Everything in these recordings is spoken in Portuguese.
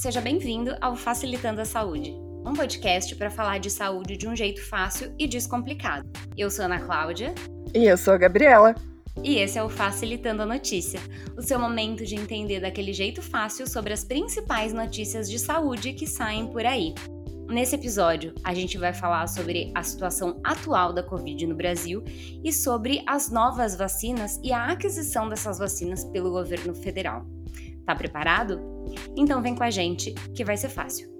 Seja bem-vindo ao Facilitando a Saúde, um podcast para falar de saúde de um jeito fácil e descomplicado. Eu sou Ana Cláudia. E eu sou a Gabriela. E esse é o Facilitando a Notícia, o seu momento de entender daquele jeito fácil sobre as principais notícias de saúde que saem por aí. Nesse episódio, a gente vai falar sobre a situação atual da Covid no Brasil e sobre as novas vacinas e a aquisição dessas vacinas pelo governo federal. Tá preparado? Então vem com a gente que vai ser fácil.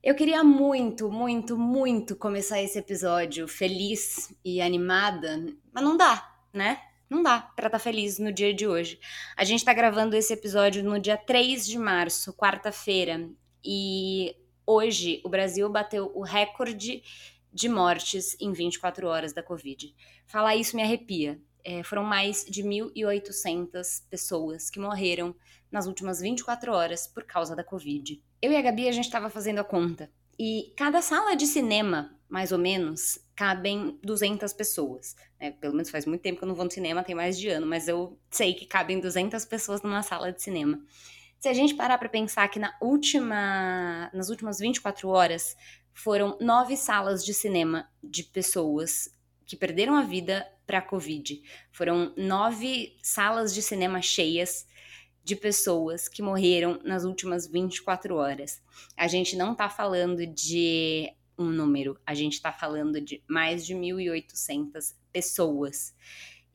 Eu queria muito, muito, muito começar esse episódio feliz e animada, mas não dá, né? Não dá para estar tá feliz no dia de hoje. A gente tá gravando esse episódio no dia 3 de março, quarta-feira, e hoje o Brasil bateu o recorde de mortes em 24 horas da Covid. Falar isso me arrepia é, foram mais de 1.800 pessoas que morreram nas últimas 24 horas por causa da Covid. Eu e a Gabi, a gente estava fazendo a conta. E cada sala de cinema, mais ou menos, cabem 200 pessoas. Né? Pelo menos faz muito tempo que eu não vou no cinema, tem mais de ano, mas eu sei que cabem 200 pessoas numa sala de cinema. Se a gente parar para pensar que na última, nas últimas 24 horas foram nove salas de cinema de pessoas que perderam a vida para a Covid. Foram nove salas de cinema cheias de pessoas que morreram nas últimas 24 horas. A gente não está falando de um número, a gente está falando de mais de 1.800 pessoas.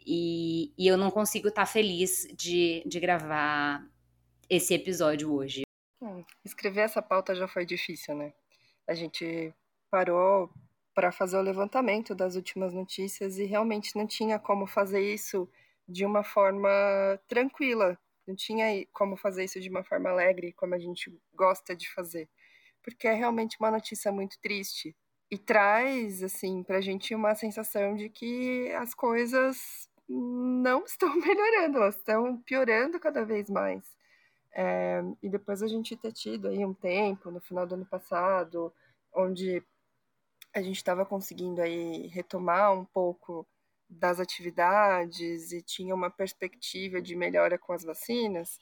E, e, eu não consigo estar tá feliz de, de gravar esse episódio hoje. Escrever essa pauta já foi difícil, né? A gente parou para fazer o levantamento das últimas notícias e realmente não tinha como fazer isso de uma forma tranquila, não tinha como fazer isso de uma forma alegre, como a gente gosta de fazer, porque é realmente uma notícia muito triste e traz assim para a gente uma sensação de que as coisas não estão melhorando, elas estão piorando cada vez mais. É, e depois a gente ter tido aí um tempo no final do ano passado, onde a gente estava conseguindo aí retomar um pouco das atividades e tinha uma perspectiva de melhora com as vacinas,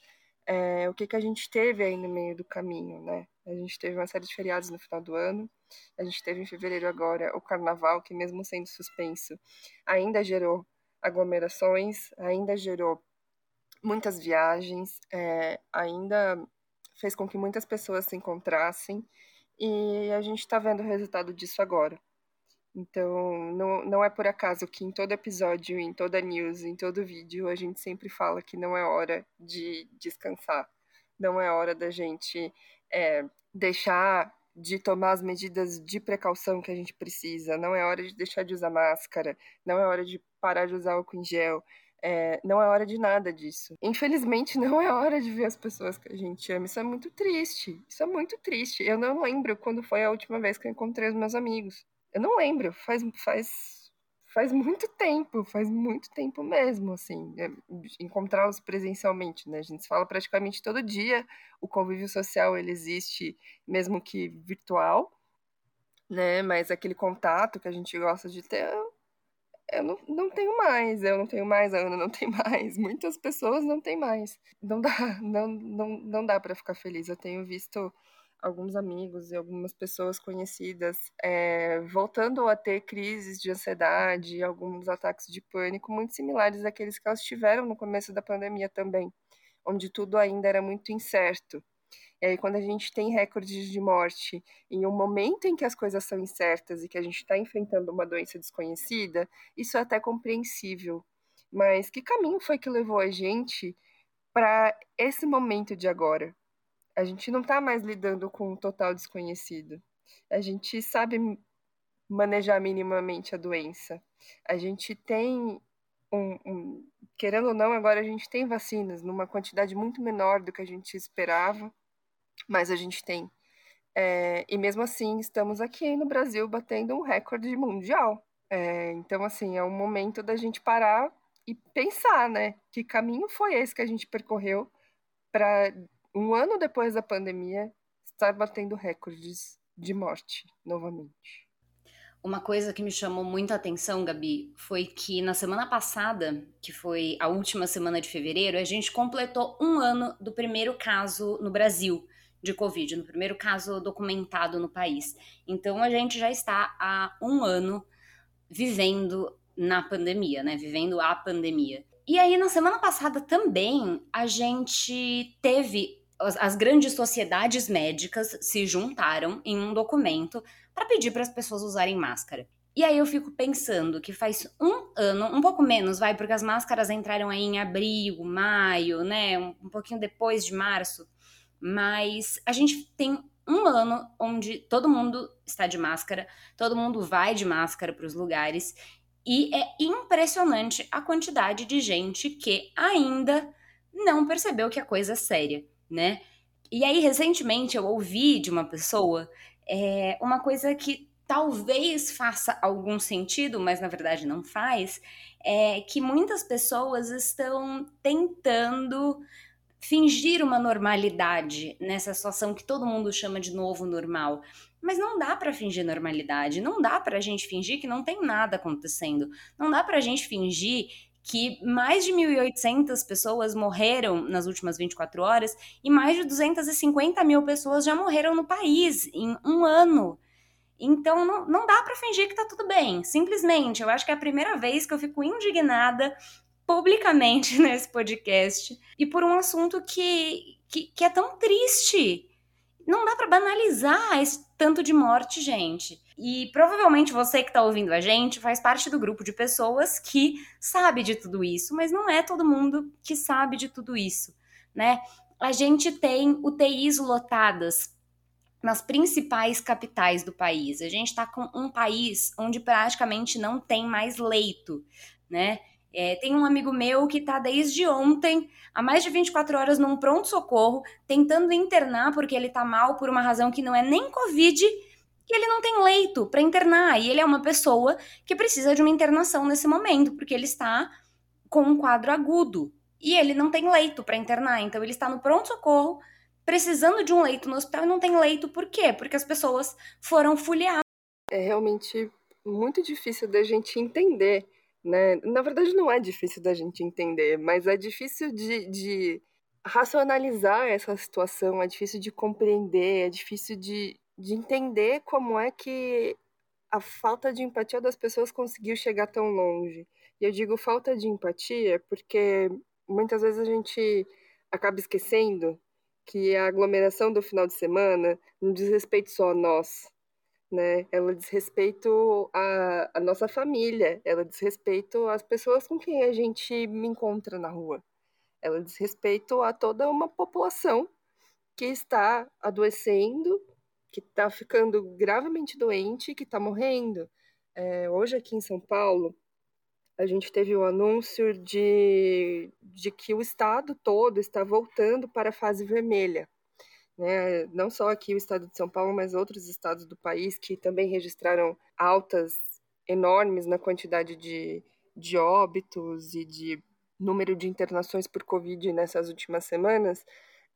é, o que, que a gente teve aí no meio do caminho, né? A gente teve uma série de feriados no final do ano, a gente teve em fevereiro agora o carnaval, que mesmo sendo suspenso, ainda gerou aglomerações, ainda gerou muitas viagens, é, ainda fez com que muitas pessoas se encontrassem e a gente está vendo o resultado disso agora. Então, não, não é por acaso que em todo episódio, em toda news, em todo vídeo, a gente sempre fala que não é hora de descansar. Não é hora da gente é, deixar de tomar as medidas de precaução que a gente precisa. Não é hora de deixar de usar máscara. Não é hora de parar de usar álcool em gel. É, não é hora de nada disso. Infelizmente, não é hora de ver as pessoas que a gente ama. Isso é muito triste. Isso é muito triste. Eu não lembro quando foi a última vez que eu encontrei os meus amigos. Eu não lembro. Faz, faz, faz muito tempo. Faz muito tempo mesmo, assim. É, encontrá-los presencialmente, né? A gente se fala praticamente todo dia. O convívio social, ele existe, mesmo que virtual. Né, mas aquele contato que a gente gosta de ter, eu não, não tenho mais, eu não tenho mais, a Ana não tem mais, muitas pessoas não têm mais. Não dá, não, não, não dá para ficar feliz. Eu tenho visto alguns amigos e algumas pessoas conhecidas é, voltando a ter crises de ansiedade, alguns ataques de pânico muito similares àqueles que elas tiveram no começo da pandemia também, onde tudo ainda era muito incerto. E aí, quando a gente tem recordes de morte em um momento em que as coisas são incertas e que a gente está enfrentando uma doença desconhecida, isso é até compreensível. Mas que caminho foi que levou a gente para esse momento de agora? A gente não está mais lidando com um total desconhecido. A gente sabe manejar minimamente a doença. A gente tem um, um, querendo ou não, agora a gente tem vacinas numa quantidade muito menor do que a gente esperava mas a gente tem. É, e mesmo assim, estamos aqui no Brasil batendo um recorde mundial. É, então, assim, é um momento da gente parar e pensar, né? Que caminho foi esse que a gente percorreu para um ano depois da pandemia estar batendo recordes de morte novamente. Uma coisa que me chamou muito a atenção, Gabi, foi que na semana passada, que foi a última semana de fevereiro, a gente completou um ano do primeiro caso no Brasil de Covid, no primeiro caso documentado no país. Então a gente já está há um ano vivendo na pandemia, né? Vivendo a pandemia. E aí, na semana passada também, a gente teve. As, as grandes sociedades médicas se juntaram em um documento para pedir para as pessoas usarem máscara. E aí eu fico pensando que faz um ano, um pouco menos, vai, porque as máscaras entraram aí em abril, maio, né? Um, um pouquinho depois de março. Mas a gente tem um ano onde todo mundo está de máscara, todo mundo vai de máscara para os lugares. E é impressionante a quantidade de gente que ainda não percebeu que a coisa é séria, né? E aí, recentemente, eu ouvi de uma pessoa é, uma coisa que talvez faça algum sentido, mas na verdade não faz, é que muitas pessoas estão tentando fingir uma normalidade nessa situação que todo mundo chama de novo normal. Mas não dá para fingir normalidade, não dá para a gente fingir que não tem nada acontecendo, não dá para a gente fingir que mais de 1.800 pessoas morreram nas últimas 24 horas e mais de 250 mil pessoas já morreram no país em um ano. Então não, não dá para fingir que tá tudo bem. Simplesmente, eu acho que é a primeira vez que eu fico indignada publicamente nesse podcast e por um assunto que, que, que é tão triste não dá para banalizar esse tanto de morte, gente. E provavelmente você que está ouvindo a gente faz parte do grupo de pessoas que sabe de tudo isso, mas não é todo mundo que sabe de tudo isso, né? A gente tem UTIs lotadas nas principais capitais do país. A gente está com um país onde praticamente não tem mais leito, né? É, tem um amigo meu que está desde ontem, há mais de 24 horas, num pronto-socorro, tentando internar porque ele está mal por uma razão que não é nem Covid, e ele não tem leito para internar. E ele é uma pessoa que precisa de uma internação nesse momento, porque ele está com um quadro agudo. E ele não tem leito para internar. Então ele está no pronto-socorro, precisando de um leito no hospital e não tem leito. Por quê? Porque as pessoas foram fuliadas. É realmente muito difícil da gente entender né? Na verdade, não é difícil da gente entender, mas é difícil de, de racionalizar essa situação, é difícil de compreender, é difícil de, de entender como é que a falta de empatia das pessoas conseguiu chegar tão longe. E eu digo falta de empatia porque muitas vezes a gente acaba esquecendo que a aglomeração do final de semana não diz respeito só a nós, né? Ela diz respeito à, à nossa família, ela diz respeito às pessoas com quem a gente me encontra na rua. Ela diz respeito a toda uma população que está adoecendo, que está ficando gravemente doente, que está morrendo. É, hoje aqui em São Paulo, a gente teve o anúncio de, de que o estado todo está voltando para a fase vermelha né? Não só aqui o estado de São Paulo, mas outros estados do país que também registraram altas enormes na quantidade de, de óbitos e de número de internações por Covid nessas últimas semanas,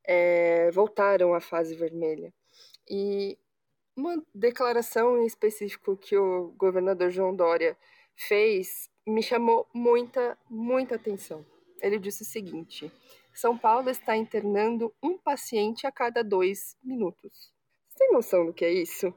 é, voltaram à fase vermelha. E uma declaração em específico que o governador João Dória fez me chamou muita, muita atenção. Ele disse o seguinte: são Paulo está internando um paciente a cada dois minutos. Você tem noção do que é isso?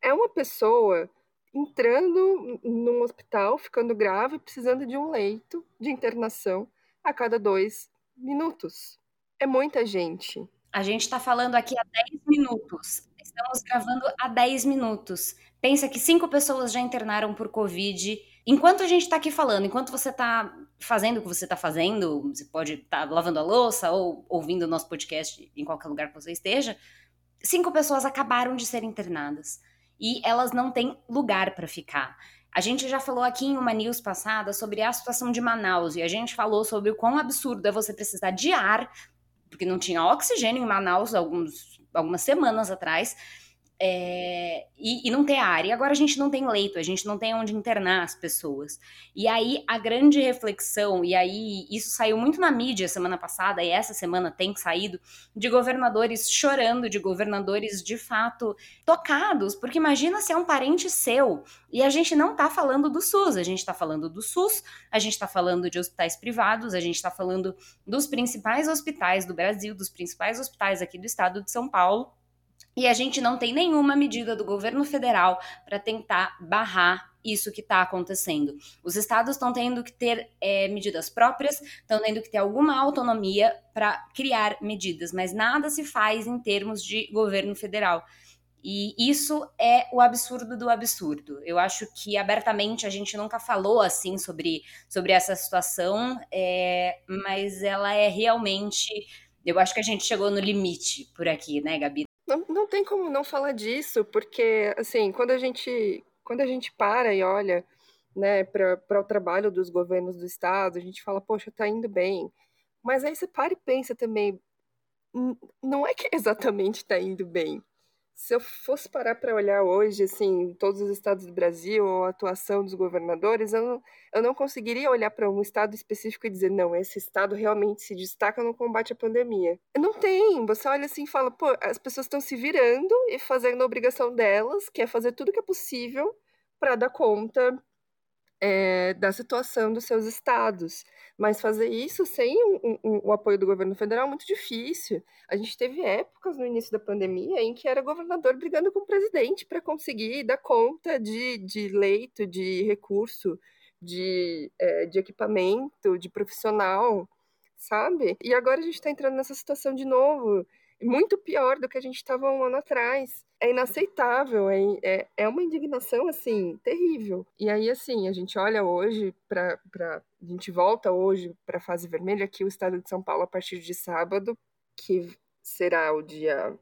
É uma pessoa entrando num hospital, ficando grave, precisando de um leito de internação a cada dois minutos. É muita gente. A gente está falando aqui há 10 minutos. Estamos gravando há 10 minutos. Pensa que cinco pessoas já internaram por Covid Enquanto a gente está aqui falando, enquanto você está fazendo o que você está fazendo, você pode estar tá lavando a louça ou ouvindo o nosso podcast em qualquer lugar que você esteja, cinco pessoas acabaram de ser internadas e elas não têm lugar para ficar. A gente já falou aqui em uma news passada sobre a situação de Manaus e a gente falou sobre o quão absurdo é você precisar de ar, porque não tinha oxigênio em Manaus alguns, algumas semanas atrás é, e, e, não ter área. E agora a gente não tem leito, a gente não tem onde internar as pessoas. E aí a grande reflexão, e aí isso saiu muito na mídia semana passada, e essa semana tem saído, de governadores chorando, de governadores de fato tocados, porque imagina se é um parente seu. E a gente não tá falando do SUS, a gente tá falando do SUS, a gente tá falando de hospitais privados, a gente tá falando dos principais hospitais do Brasil, dos principais hospitais aqui do estado de São Paulo e a gente não tem nenhuma medida do governo federal para tentar barrar isso que está acontecendo. Os estados estão tendo que ter é, medidas próprias, estão tendo que ter alguma autonomia para criar medidas, mas nada se faz em termos de governo federal. E isso é o absurdo do absurdo. Eu acho que abertamente a gente nunca falou assim sobre, sobre essa situação, é, mas ela é realmente. Eu acho que a gente chegou no limite por aqui, né, Gabi? Não, não tem como não falar disso, porque, assim, quando a gente, quando a gente para e olha né, para o trabalho dos governos do Estado, a gente fala, poxa, tá indo bem. Mas aí você para e pensa também, não é que exatamente está indo bem se eu fosse parar para olhar hoje, assim, todos os estados do Brasil, ou a atuação dos governadores, eu não, eu não conseguiria olhar para um estado específico e dizer, não, esse estado realmente se destaca no combate à pandemia. Não tem. Você olha assim e fala, pô, as pessoas estão se virando e fazendo a obrigação delas, que é fazer tudo que é possível para dar conta é, da situação dos seus estados. Mas fazer isso sem um, um, o apoio do governo federal é muito difícil. A gente teve épocas no início da pandemia em que era governador brigando com o presidente para conseguir dar conta de, de leito, de recurso, de, é, de equipamento, de profissional, sabe? E agora a gente está entrando nessa situação de novo muito pior do que a gente estava um ano atrás. É inaceitável, é, é, é uma indignação, assim, terrível. E aí, assim, a gente olha hoje para. A gente volta hoje para a fase vermelha, aqui o estado de São Paulo, a partir de sábado, que será o dia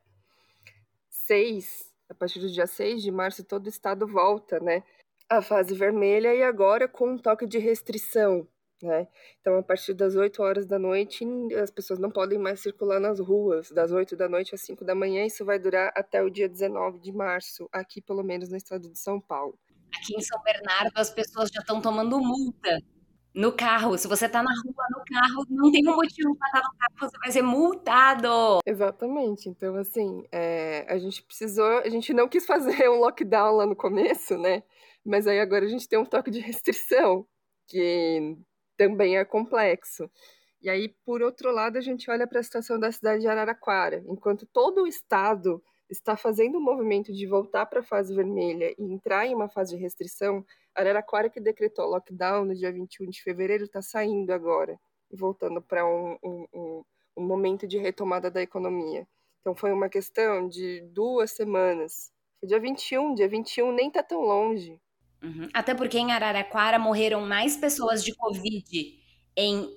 6, a partir do dia 6 de março, todo o estado volta, né? A fase vermelha e agora com um toque de restrição, né? Então, a partir das 8 horas da noite, as pessoas não podem mais circular nas ruas, das 8 da noite às 5 da manhã. Isso vai durar até o dia 19 de março, aqui pelo menos no estado de São Paulo. Aqui em São Bernardo, as pessoas já estão tomando multa no carro. Se você está na rua, no carro, não tem um motivo para estar no carro, você vai ser multado. Exatamente. Então, assim, é, a gente precisou, a gente não quis fazer um lockdown lá no começo, né? Mas aí agora a gente tem um toque de restrição, que também é complexo. E aí, por outro lado, a gente olha para a situação da cidade de Araraquara. Enquanto todo o estado está fazendo o movimento de voltar para a fase vermelha e entrar em uma fase de restrição, Araraquara, que decretou lockdown no dia 21 de fevereiro, está saindo agora e voltando para um, um, um, um momento de retomada da economia. Então, foi uma questão de duas semanas. Dia 21, dia 21 nem está tão longe. Uhum. Até porque em Araraquara morreram mais pessoas de Covid em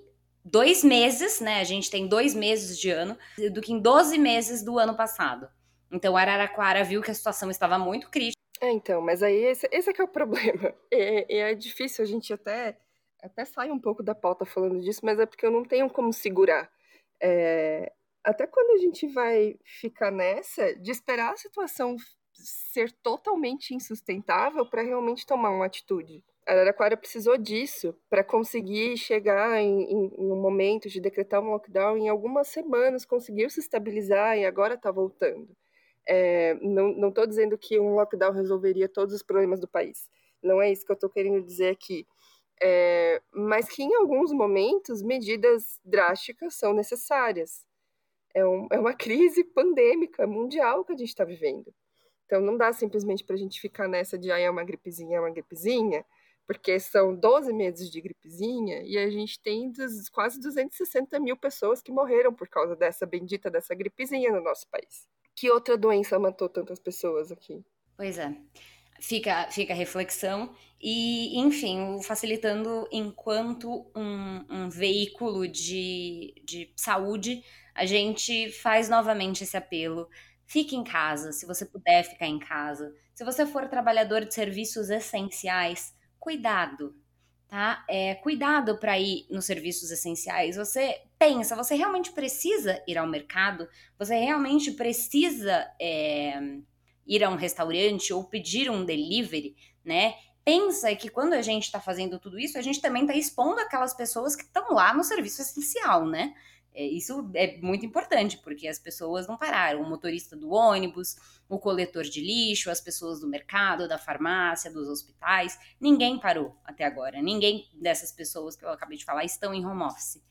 dois meses, né? A gente tem dois meses de ano, do que em 12 meses do ano passado. Então Araraquara viu que a situação estava muito crítica. É, então, mas aí esse, esse é que é o problema. É, é difícil a gente até, até sai um pouco da pauta falando disso, mas é porque eu não tenho como segurar. É, até quando a gente vai ficar nessa de esperar a situação ser totalmente insustentável para realmente tomar uma atitude. A Araraquara precisou disso para conseguir chegar em, em, em, um momento de decretar um lockdown. Em algumas semanas conseguiu se estabilizar e agora está voltando. É, não estou dizendo que um lockdown resolveria todos os problemas do país. Não é isso que eu estou querendo dizer aqui. É, mas que em alguns momentos medidas drásticas são necessárias. É, um, é uma crise pandêmica mundial que a gente está vivendo. Então não dá simplesmente para a gente ficar nessa de ah, é uma gripezinha, é uma gripezinha, porque são 12 meses de gripezinha e a gente tem dos, quase 260 mil pessoas que morreram por causa dessa bendita dessa gripezinha no nosso país. Que outra doença matou tantas pessoas aqui? Pois é. Fica, fica a reflexão e, enfim, o facilitando enquanto um, um veículo de, de saúde, a gente faz novamente esse apelo Fique em casa, se você puder ficar em casa. Se você for trabalhador de serviços essenciais, cuidado, tá? É, cuidado para ir nos serviços essenciais. Você pensa, você realmente precisa ir ao mercado? Você realmente precisa é, ir a um restaurante ou pedir um delivery, né? Pensa que quando a gente está fazendo tudo isso, a gente também está expondo aquelas pessoas que estão lá no serviço essencial, né? É, isso é muito importante, porque as pessoas não pararam. O motorista do ônibus, o coletor de lixo, as pessoas do mercado, da farmácia, dos hospitais, ninguém parou até agora. Ninguém dessas pessoas que eu acabei de falar estão em home office.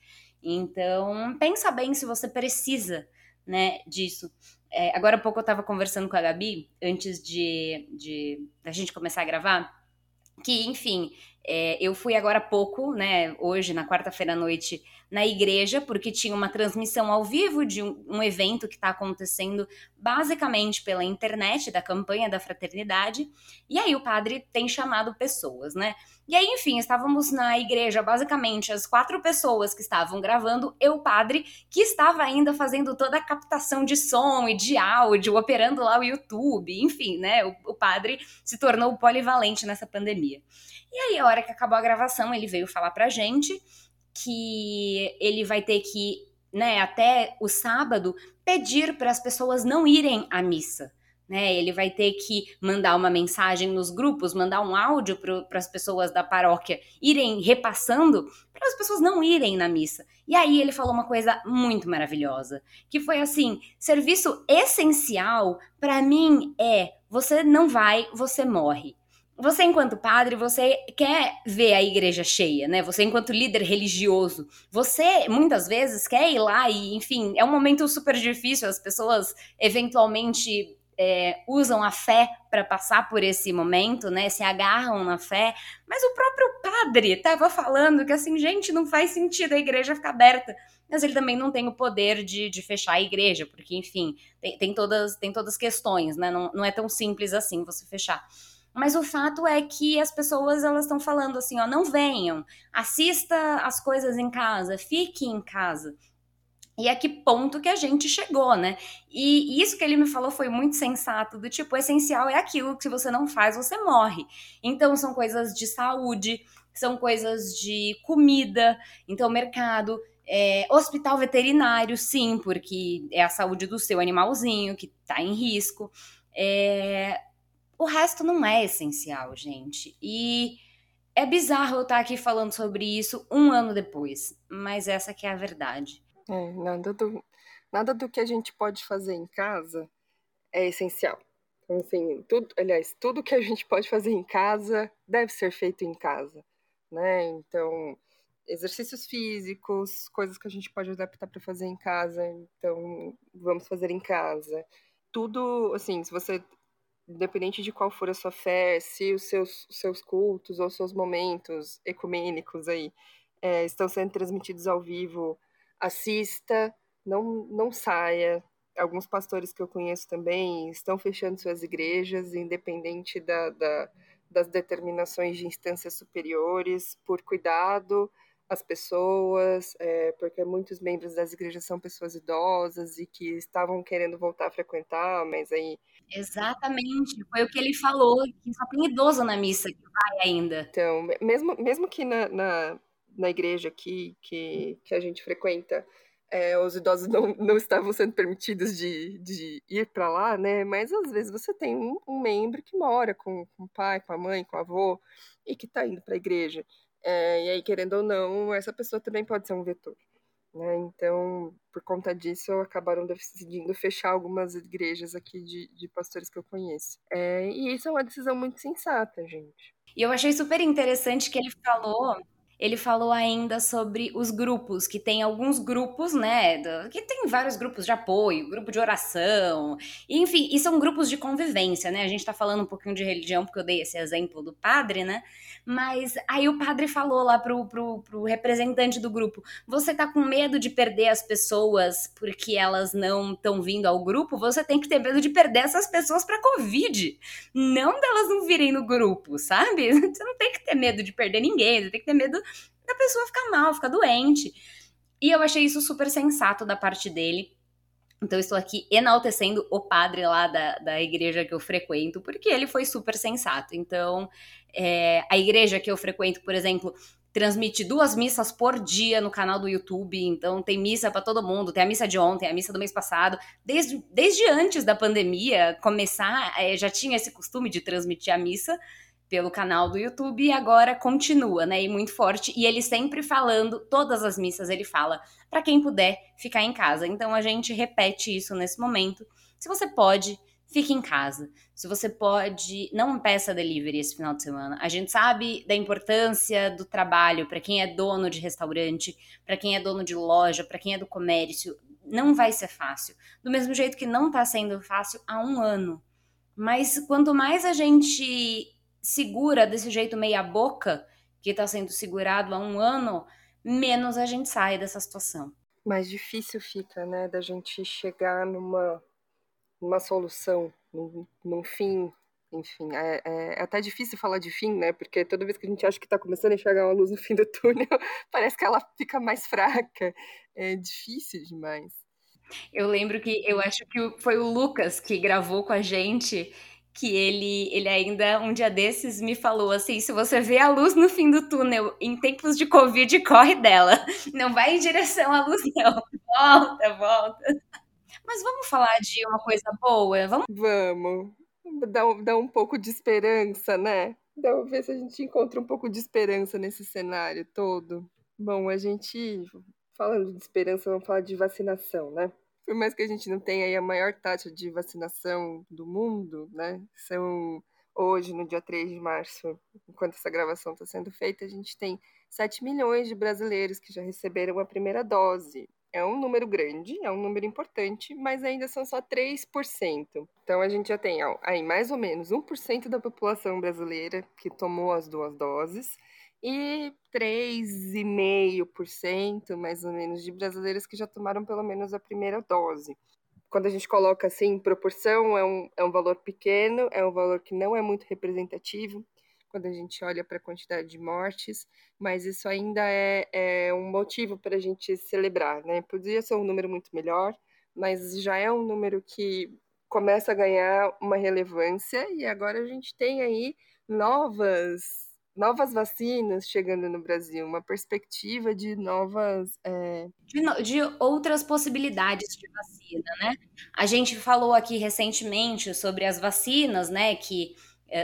Então, pensa bem se você precisa né, disso. É, agora há pouco eu estava conversando com a Gabi, antes de, de da gente começar a gravar, que, enfim, é, eu fui agora há pouco, né, hoje, na quarta-feira à noite, na igreja, porque tinha uma transmissão ao vivo de um, um evento que está acontecendo basicamente pela internet, da campanha da fraternidade. E aí o padre tem chamado pessoas, né? E aí, enfim, estávamos na igreja, basicamente, as quatro pessoas que estavam gravando, eu, padre, que estava ainda fazendo toda a captação de som e de áudio, operando lá o YouTube, enfim, né? O, o padre se tornou polivalente nessa pandemia. E aí, a hora que acabou a gravação, ele veio falar pra gente que ele vai ter que, né, até o sábado, pedir para as pessoas não irem à missa. Né, ele vai ter que mandar uma mensagem nos grupos, mandar um áudio para as pessoas da paróquia irem repassando para as pessoas não irem na missa. E aí ele falou uma coisa muito maravilhosa, que foi assim: serviço essencial para mim é você não vai, você morre você enquanto padre, você quer ver a igreja cheia, né? Você enquanto líder religioso, você muitas vezes quer ir lá e, enfim, é um momento super difícil, as pessoas eventualmente é, usam a fé para passar por esse momento, né? Se agarram na fé, mas o próprio padre estava falando que assim, gente, não faz sentido a igreja ficar aberta. Mas ele também não tem o poder de, de fechar a igreja, porque, enfim, tem, tem todas tem todas questões, né? Não, não é tão simples assim você fechar. Mas o fato é que as pessoas elas estão falando assim, ó, não venham, assista as coisas em casa, fique em casa. E a que ponto que a gente chegou, né? E isso que ele me falou foi muito sensato, do tipo, o essencial é aquilo que se você não faz, você morre. Então são coisas de saúde, são coisas de comida, então mercado, é, hospital veterinário, sim, porque é a saúde do seu animalzinho que está em risco. É, o resto não é essencial, gente. E é bizarro eu estar aqui falando sobre isso um ano depois, mas essa que é a verdade. É, nada do, nada do que a gente pode fazer em casa é essencial. Então, assim, tudo, aliás, tudo que a gente pode fazer em casa deve ser feito em casa, né? Então, exercícios físicos, coisas que a gente pode adaptar para fazer em casa, então vamos fazer em casa. Tudo, assim, se você independente de qual for a sua fé, se os seus, seus cultos ou seus momentos ecumênicos aí é, estão sendo transmitidos ao vivo, assista, não, não saia. Alguns pastores que eu conheço também estão fechando suas igrejas, independente da, da das determinações de instâncias superiores, por cuidado às pessoas, é, porque muitos membros das igrejas são pessoas idosas e que estavam querendo voltar a frequentar, mas aí Exatamente, foi o que ele falou, que só tem idoso na missa que vai ainda. Então, mesmo, mesmo que na, na, na igreja aqui que, que a gente frequenta, é, os idosos não, não estavam sendo permitidos de, de ir para lá, né? Mas às vezes você tem um, um membro que mora com, com o pai, com a mãe, com o avô e que está indo para a igreja. É, e aí, querendo ou não, essa pessoa também pode ser um vetor. Né? Então, por conta disso, acabaram decidindo fechar algumas igrejas aqui de, de pastores que eu conheço. É, e isso é uma decisão muito sensata, gente. E eu achei super interessante que ele falou ele falou ainda sobre os grupos, que tem alguns grupos, né? Do, que tem vários grupos de apoio, grupo de oração, enfim, e são grupos de convivência, né? A gente tá falando um pouquinho de religião, porque eu dei esse exemplo do padre, né? Mas aí o padre falou lá pro, pro, pro representante do grupo: você tá com medo de perder as pessoas porque elas não estão vindo ao grupo? Você tem que ter medo de perder essas pessoas pra Covid, não delas não virem no grupo, sabe? Você não tem que ter medo de perder ninguém, você tem que ter medo da pessoa ficar mal, ficar doente. E eu achei isso super sensato da parte dele. Então, estou aqui enaltecendo o padre lá da, da igreja que eu frequento, porque ele foi super sensato. Então, é, a igreja que eu frequento, por exemplo, transmite duas missas por dia no canal do YouTube, então tem missa para todo mundo, tem a missa de ontem, a missa do mês passado, desde, desde antes da pandemia começar, é, já tinha esse costume de transmitir a missa pelo canal do YouTube e agora continua, né, e muito forte, e ele sempre falando, todas as missas ele fala, para quem puder ficar em casa, então a gente repete isso nesse momento, se você pode, fique em casa. Se você pode, não peça delivery esse final de semana. A gente sabe da importância do trabalho para quem é dono de restaurante, para quem é dono de loja, para quem é do comércio. Não vai ser fácil. Do mesmo jeito que não está sendo fácil há um ano. Mas quanto mais a gente segura desse jeito meia boca, que está sendo segurado há um ano, menos a gente sai dessa situação. Mais difícil fica, né, da gente chegar numa uma solução, num, num fim. Enfim, é, é, é, até difícil falar de fim, né? Porque toda vez que a gente acha que está começando a enxergar uma luz no fim do túnel, parece que ela fica mais fraca. É difícil demais. Eu lembro que eu acho que foi o Lucas que gravou com a gente que ele, ele ainda um dia desses me falou assim: se você vê a luz no fim do túnel em tempos de Covid, corre dela. Não vai em direção à luz, não. Volta, volta. Mas vamos falar de uma coisa boa? Vamos. Vamos. Dá, dá um pouco de esperança, né? Dá ver se a gente encontra um pouco de esperança nesse cenário todo. Bom, a gente, falando de esperança, vamos falar de vacinação, né? Por mais que a gente não tenha a maior taxa de vacinação do mundo, né? São hoje, no dia 3 de março, enquanto essa gravação está sendo feita, a gente tem 7 milhões de brasileiros que já receberam a primeira dose é um número grande, é um número importante, mas ainda são só 3%. Então a gente já tem aí mais ou menos 1% da população brasileira que tomou as duas doses e 3,5% mais ou menos de brasileiros que já tomaram pelo menos a primeira dose. Quando a gente coloca assim em proporção, é um, é um valor pequeno, é um valor que não é muito representativo, quando a gente olha para a quantidade de mortes, mas isso ainda é, é um motivo para a gente celebrar, né? Podia ser um número muito melhor, mas já é um número que começa a ganhar uma relevância e agora a gente tem aí novas novas vacinas chegando no Brasil, uma perspectiva de novas. É... De, de, outras possibilidades de vacina, né? A gente falou aqui recentemente sobre as vacinas, né? Que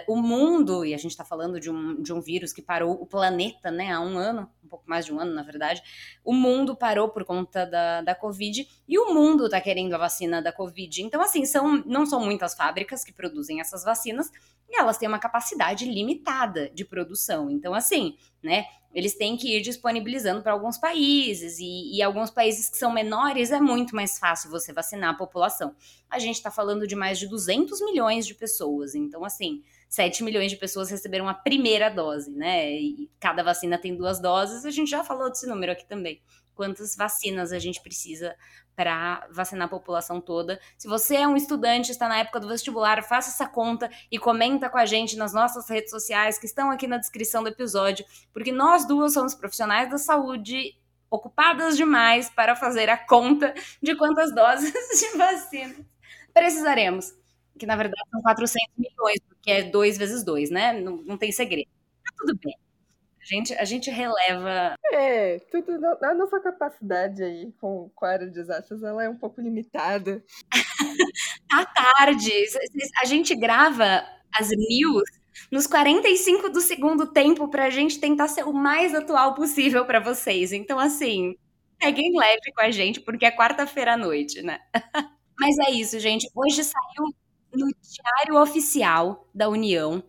o mundo, e a gente está falando de um, de um vírus que parou o planeta né, há um ano, um pouco mais de um ano, na verdade, o mundo parou por conta da, da Covid e o mundo está querendo a vacina da Covid. Então, assim, são, não são muitas fábricas que produzem essas vacinas e elas têm uma capacidade limitada de produção. Então, assim, né, eles têm que ir disponibilizando para alguns países e, e, alguns países que são menores é muito mais fácil você vacinar a população. A gente está falando de mais de 200 milhões de pessoas, então, assim 7 milhões de pessoas receberam a primeira dose, né? E cada vacina tem duas doses, a gente já falou desse número aqui também. Quantas vacinas a gente precisa para vacinar a população toda? Se você é um estudante, está na época do vestibular, faça essa conta e comenta com a gente nas nossas redes sociais que estão aqui na descrição do episódio, porque nós duas somos profissionais da saúde ocupadas demais para fazer a conta de quantas doses de vacina precisaremos que na verdade são 400 milhões, porque é 2 vezes 2, né? Não, não tem segredo. Tá tudo bem. A gente, a gente releva. É, tudo a nossa capacidade aí com, com a área de exatas, ela é um pouco limitada. tá tarde. A gente grava as news nos 45 do segundo tempo pra gente tentar ser o mais atual possível para vocês. Então, assim, peguem leve com a gente, porque é quarta-feira à noite, né? Mas é isso, gente. Hoje saiu no Diário Oficial da União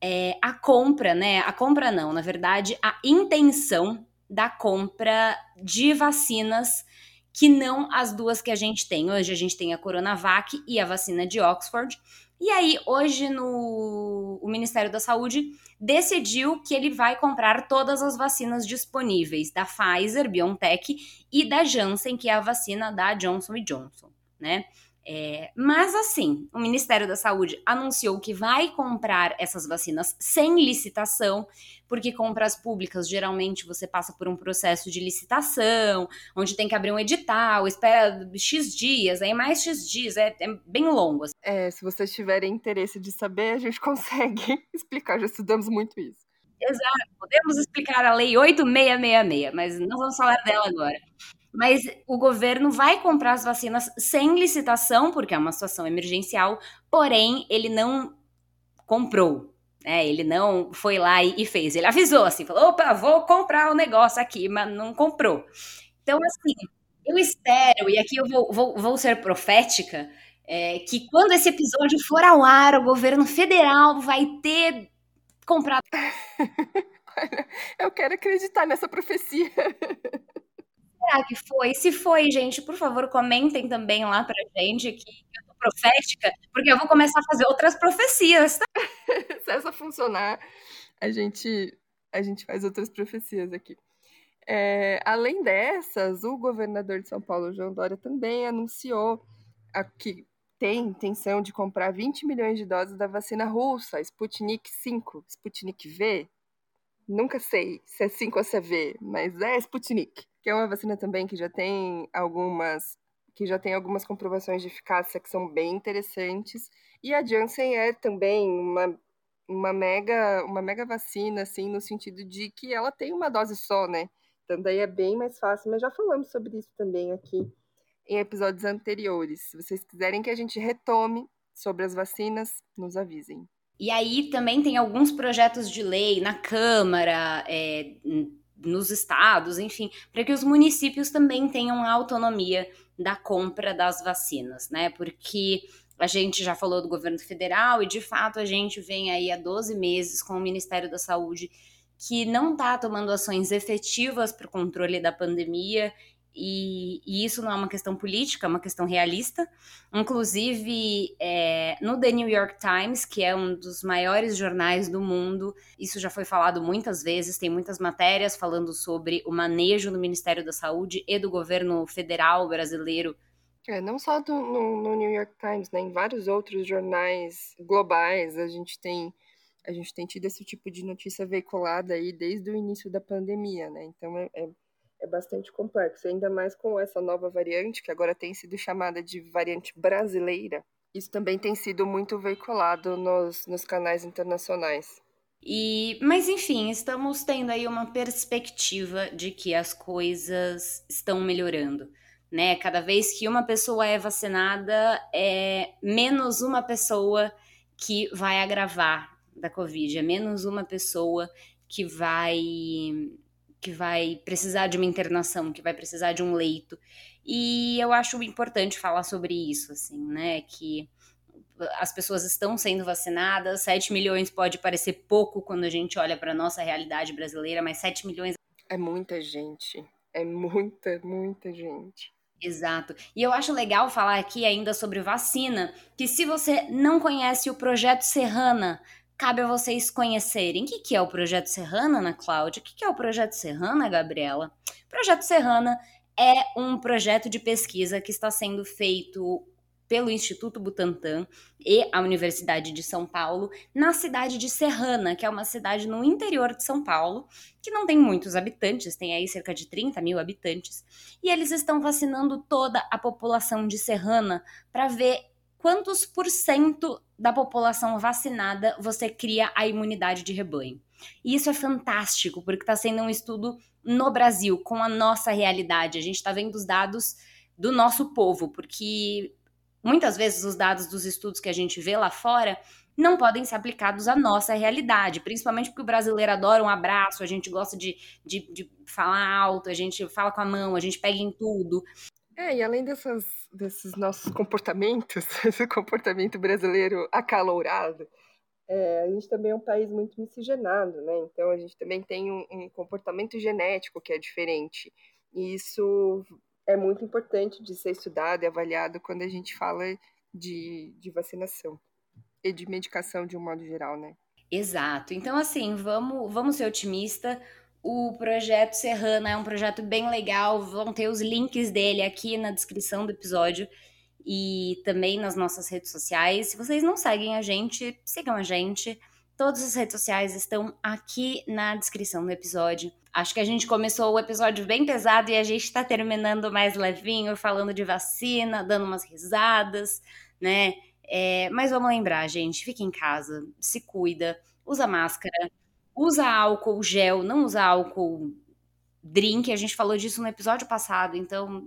é, a compra, né? A compra não, na verdade, a intenção da compra de vacinas que não as duas que a gente tem. Hoje a gente tem a Coronavac e a vacina de Oxford. E aí, hoje, no, o Ministério da Saúde decidiu que ele vai comprar todas as vacinas disponíveis da Pfizer, BioNTech e da Janssen, que é a vacina da Johnson Johnson, né? É, mas assim, o Ministério da Saúde anunciou que vai comprar essas vacinas sem licitação, porque compras públicas geralmente você passa por um processo de licitação, onde tem que abrir um edital, espera X dias, aí mais X dias, é, é bem longo. É, se vocês tiverem interesse de saber, a gente consegue explicar, já estudamos muito isso. Exato, podemos explicar a Lei 8666, mas não vamos falar dela agora. Mas o governo vai comprar as vacinas sem licitação, porque é uma situação emergencial, porém, ele não comprou. Né? Ele não foi lá e, fez. Ele avisou assim, falou: opa, vou comprar o um negócio aqui, mas não comprou. Então, assim, eu espero, e aqui eu vou, vou, vou ser profética, é, que quando esse episódio for ao ar, o governo federal vai ter comprado. eu quero acreditar nessa profecia. Será que foi? Se foi, gente, por favor, comentem também lá pra gente que eu tô profética, porque eu vou começar a fazer outras profecias, tá? Se essa funcionar, a gente, a gente faz outras profecias aqui. É, além dessas, o governador de São Paulo, João Dória, também anunciou que tem intenção de comprar 20 milhões de doses da vacina russa, Sputnik 5, Sputnik V. Nunca sei se é 5 ou se é V, mas é Sputnik que é uma vacina também que já tem algumas que já tem algumas comprovações de eficácia que são bem interessantes. E a Janssen é também uma, uma mega uma mega vacina assim no sentido de que ela tem uma dose só, né? Então daí é bem mais fácil, mas já falamos sobre isso também aqui em episódios anteriores. Se vocês quiserem que a gente retome sobre as vacinas, nos avisem. E aí também tem alguns projetos de lei na Câmara, é, nos estados, enfim, para que os municípios também tenham autonomia da compra das vacinas, né? Porque a gente já falou do governo federal e de fato a gente vem aí há 12 meses com o Ministério da Saúde que não está tomando ações efetivas para o controle da pandemia e, e, isso não é uma questão política, é uma questão realista. Inclusive, é, no The New York Times, que é um dos maiores jornais do mundo, isso já foi falado muitas vezes, tem muitas matérias falando sobre o manejo do Ministério da Saúde e do governo federal brasileiro. É, não só do, no, no New York Times, né, em vários outros jornais globais a gente tem a gente tem tido esse tipo de notícia veiculada aí desde o início da pandemia, né? Então é, é é bastante complexo, ainda mais com essa nova variante, que agora tem sido chamada de variante brasileira. Isso também tem sido muito veiculado nos, nos canais internacionais. E, mas enfim, estamos tendo aí uma perspectiva de que as coisas estão melhorando, né? Cada vez que uma pessoa é vacinada, é menos uma pessoa que vai agravar da Covid, é menos uma pessoa que vai que vai precisar de uma internação, que vai precisar de um leito. E eu acho importante falar sobre isso, assim, né? Que as pessoas estão sendo vacinadas, 7 milhões pode parecer pouco quando a gente olha para a nossa realidade brasileira, mas 7 milhões. É muita gente. É muita, muita gente. Exato. E eu acho legal falar aqui ainda sobre vacina, que se você não conhece o projeto Serrana, cabe a vocês conhecerem o que, que é o Projeto Serrana, Ana Cláudia. O que, que é o Projeto Serrana, Gabriela? O Projeto Serrana é um projeto de pesquisa que está sendo feito pelo Instituto Butantan e a Universidade de São Paulo, na cidade de Serrana, que é uma cidade no interior de São Paulo, que não tem muitos habitantes, tem aí cerca de 30 mil habitantes, e eles estão vacinando toda a população de Serrana para ver quantos por cento da população vacinada você cria a imunidade de rebanho. E isso é fantástico, porque está sendo um estudo no Brasil, com a nossa realidade. A gente está vendo os dados do nosso povo, porque muitas vezes os dados dos estudos que a gente vê lá fora não podem ser aplicados à nossa realidade, principalmente porque o brasileiro adora um abraço, a gente gosta de, de, de falar alto, a gente fala com a mão, a gente pega em tudo. É, e além dessas, desses nossos comportamentos, esse comportamento brasileiro acalorado, é, a gente também é um país muito miscigenado, né? Então a gente também tem um, um, comportamento genético que é diferente. E isso é muito importante de ser estudado e avaliado quando a gente fala de, de vacinação e de medicação de um modo geral, né? Exato. Então, assim, vamos, vamos ser otimistas o projeto Serrana é um projeto bem legal, vão ter os links dele aqui na descrição do episódio e também nas nossas redes sociais. Se vocês não seguem a gente, sigam a gente. Todas as redes sociais estão aqui na descrição do episódio. Acho que a gente começou o episódio bem pesado e a gente está terminando mais levinho, falando de vacina, dando umas risadas, né? É, mas vamos lembrar, gente, fique em casa, se cuida, usa máscara, Usa álcool gel, não usa álcool drink, a gente falou disso no episódio passado, então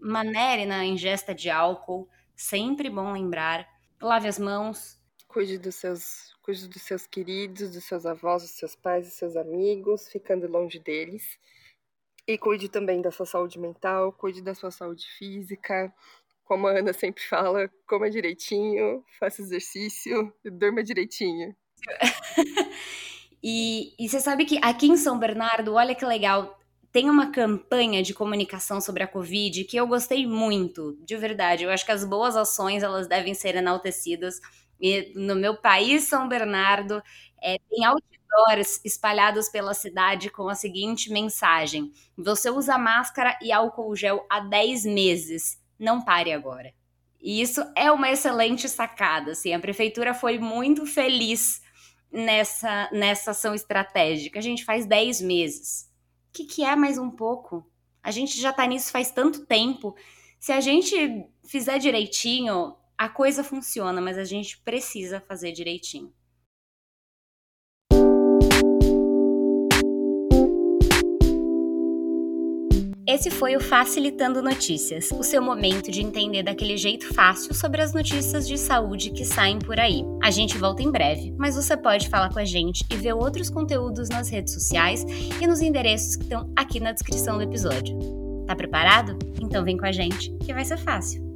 manere na ingesta de álcool, sempre bom lembrar. Lave as mãos. Cuide dos seus, cuide dos seus queridos, dos seus avós, dos seus pais, dos seus amigos, ficando longe deles. E cuide também da sua saúde mental, cuide da sua saúde física. Como a Ana sempre fala, coma direitinho, faça exercício, durma direitinho. e, e você sabe que aqui em São Bernardo, olha que legal, tem uma campanha de comunicação sobre a Covid que eu gostei muito, de verdade. Eu acho que as boas ações elas devem ser enaltecidas. E no meu país, São Bernardo, é, tem outdoors espalhados pela cidade com a seguinte mensagem: Você usa máscara e álcool gel há 10 meses. Não pare agora. E isso é uma excelente sacada. Assim, a prefeitura foi muito feliz nessa, nessa ação estratégica. A gente faz 10 meses o que, que é mais um pouco? A gente já tá nisso faz tanto tempo. Se a gente fizer direitinho, a coisa funciona, mas a gente precisa fazer direitinho. Esse foi o Facilitando Notícias, o seu momento de entender daquele jeito fácil sobre as notícias de saúde que saem por aí. A gente volta em breve, mas você pode falar com a gente e ver outros conteúdos nas redes sociais e nos endereços que estão aqui na descrição do episódio. Tá preparado? Então vem com a gente, que vai ser fácil.